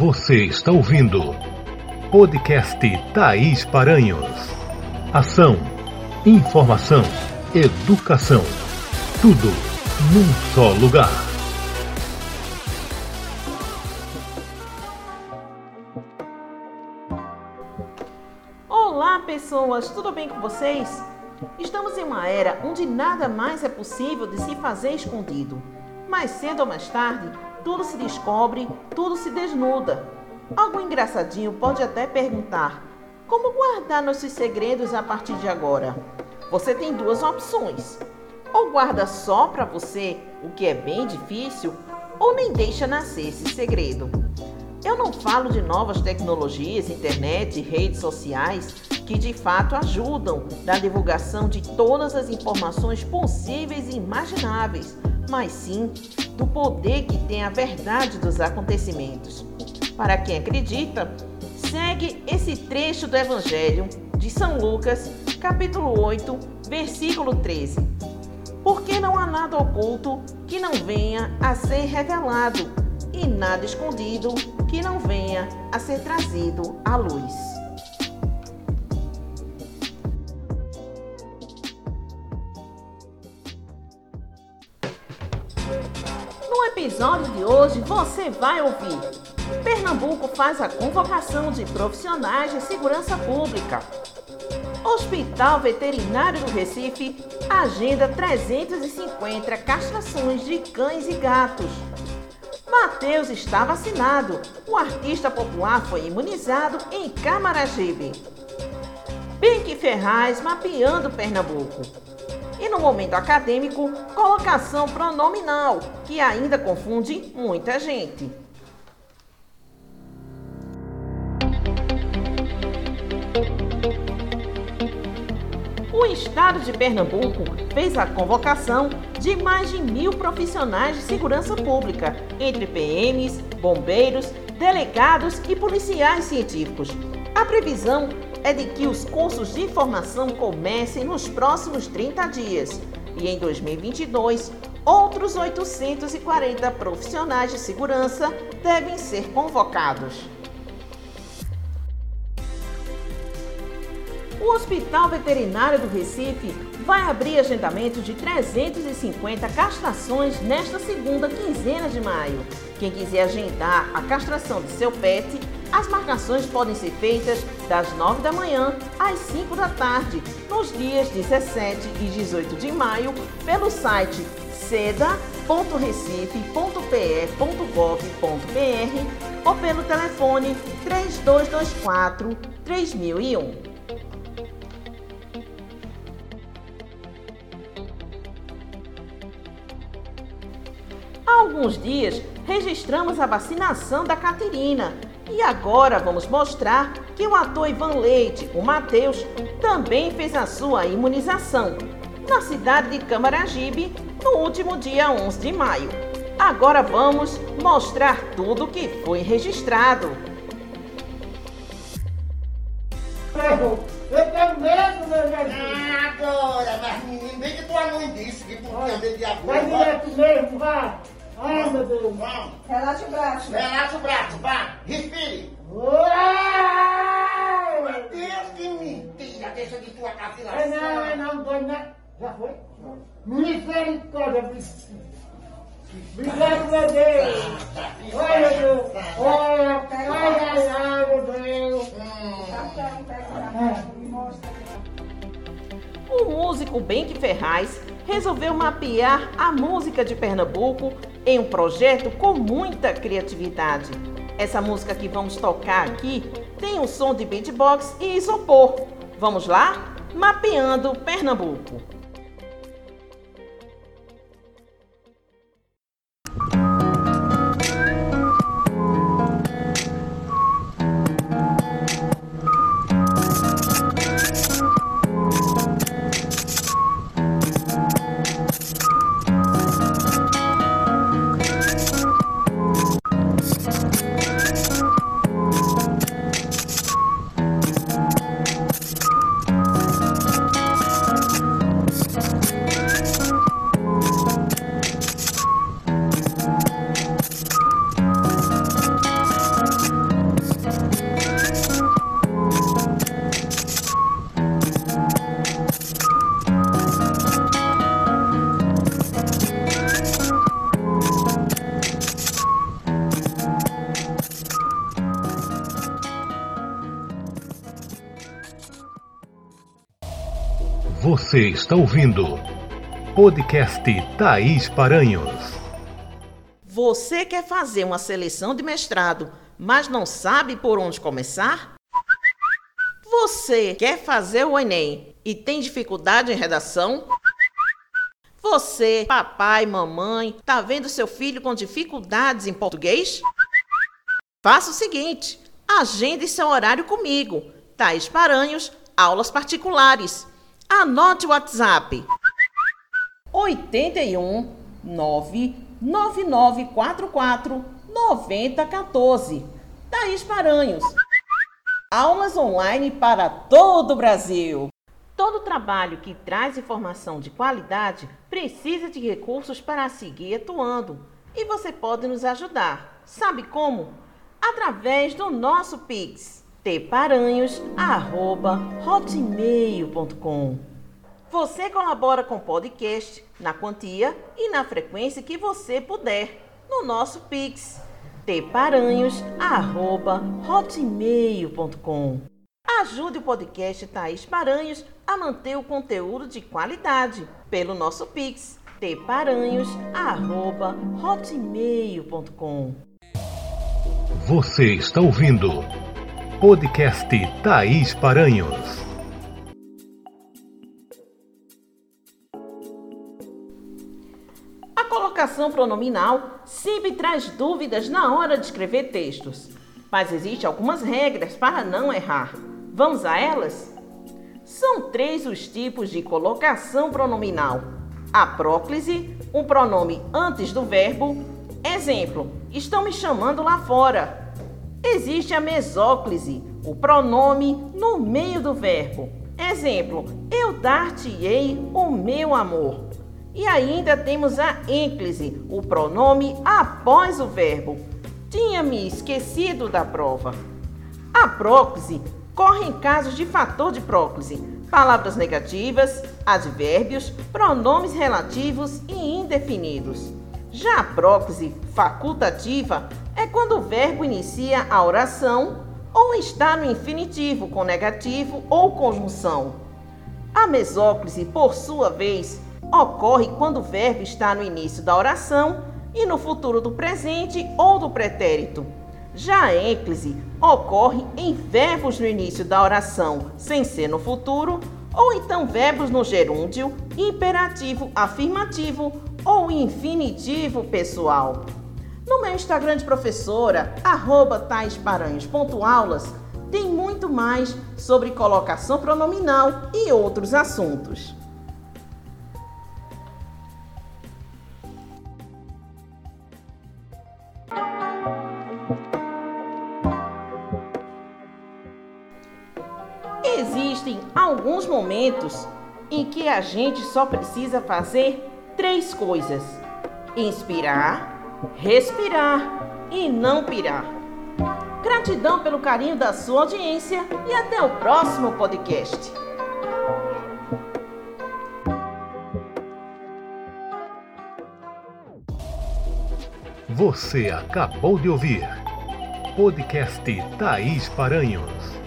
Você está ouvindo podcast Thaís Paranhos. Ação, informação, educação. Tudo num só lugar. Olá, pessoas, tudo bem com vocês? Estamos em uma era onde nada mais é possível de se fazer escondido. Mais cedo ou mais tarde, tudo se descobre, tudo se desnuda. Algo engraçadinho pode até perguntar: como guardar nossos segredos a partir de agora? Você tem duas opções. Ou guarda só para você, o que é bem difícil, ou nem deixa nascer esse segredo. Eu não falo de novas tecnologias, internet, redes sociais, que de fato ajudam na divulgação de todas as informações possíveis e imagináveis, mas sim do poder que tem a verdade dos acontecimentos. Para quem acredita, segue esse trecho do Evangelho de São Lucas, capítulo 8, versículo 13. Porque não há nada oculto que não venha a ser revelado, e nada escondido que não venha a ser trazido à luz. Episódio de hoje você vai ouvir. Pernambuco faz a convocação de profissionais de segurança pública. Hospital Veterinário do Recife agenda 350 castrações de cães e gatos. Mateus está vacinado. O artista popular foi imunizado em Camaragibe. Benque Ferraz mapeando Pernambuco. No momento acadêmico, colocação pronominal, que ainda confunde muita gente. O estado de Pernambuco fez a convocação de mais de mil profissionais de segurança pública, entre PMs, bombeiros, delegados e policiais científicos. A previsão é de que os cursos de formação comecem nos próximos 30 dias e em 2022 outros 840 profissionais de segurança devem ser convocados. O Hospital Veterinário do Recife vai abrir agendamento de 350 castrações nesta segunda quinzena de maio. Quem quiser agendar a castração de seu pet, as marcações podem ser feitas das 9 da manhã às 5 da tarde, nos dias 17 e 18 de maio, pelo site seda.recife.pe.gov.br ou pelo telefone 3224 3001. Há alguns dias registramos a vacinação da Caterina e agora vamos mostrar que o ator Ivan Leite, o Matheus, também fez a sua imunização na cidade de Camaragibe no último dia 11 de maio. Agora vamos mostrar tudo que foi registrado. Eu tenho medo, meu Jesus. Ah, Dora, mas menino, bem que tua mãe disse que tu tinha medo de agulha. Vai direto mesmo, vá. Ai, meu Deus. Vamos, Relaxa o braço. relaxa o braço, vá, respire. Deus, que mentira, deixa de tua cavilação. Ai, não, ai, não, dói, né? Já foi? Misericórdia. Obrigado, meu Deus. Ai, meu Deus. Ai, ai, ai, ai, meu Deus. O músico Benque Ferraz resolveu mapear a música de Pernambuco em um projeto com muita criatividade. Essa música que vamos tocar aqui tem o som de beatbox e isopor. Vamos lá? Mapeando Pernambuco. Você está ouvindo podcast Thaís Paranhos. Você quer fazer uma seleção de mestrado, mas não sabe por onde começar? Você quer fazer o Enem e tem dificuldade em redação? Você, papai, mamãe, tá vendo seu filho com dificuldades em português? Faça o seguinte: agende seu horário comigo. Thaís Paranhos, aulas particulares. Anote o WhatsApp. 81 99944 9014. Thaís Paranhos. Aulas online para todo o Brasil. Todo trabalho que traz informação de qualidade precisa de recursos para seguir atuando. E você pode nos ajudar. Sabe como? Através do nosso Pix, tparanhos.hotmail.com. Você colabora com o podcast na quantia e na frequência que você puder no nosso Pix, tparanhos.hotmail.com. Ajude o podcast Thaís Paranhos a manter o conteúdo de qualidade pelo nosso Pix, tparanhos.hotmail.com. Você está ouvindo podcast Thaís Paranhos. A colocação pronominal sempre traz dúvidas na hora de escrever textos, mas existem algumas regras para não errar. Vamos a elas? São três os tipos de colocação pronominal: a próclise, um pronome antes do verbo. Exemplo: estão me chamando lá fora. Existe a mesóclise, o pronome no meio do verbo. Exemplo: eu dar-te-ei o meu amor. E ainda temos a ênclise, o pronome após o verbo. Tinha me esquecido da prova. A próclise corre em casos de fator de próclise, palavras negativas, advérbios, pronomes relativos e indefinidos. Já a próclise facultativa é quando o verbo inicia a oração ou está no infinitivo com negativo ou conjunção. A mesóclise, por sua vez, ocorre quando o verbo está no início da oração e no futuro do presente ou do pretérito. Já a ênclise ocorre em verbos no início da oração, sem ser no futuro, ou então verbos no gerúndio, imperativo afirmativo ou infinitivo pessoal. No meu Instagram de professora, arroba taisparanhos.aulas, tem muito mais sobre colocação pronominal e outros assuntos. Existem alguns momentos em que a gente só precisa fazer três coisas: inspirar, respirar e não pirar. Gratidão pelo carinho da sua audiência e até o próximo podcast. Você acabou de ouvir podcast Thaís Paranhos.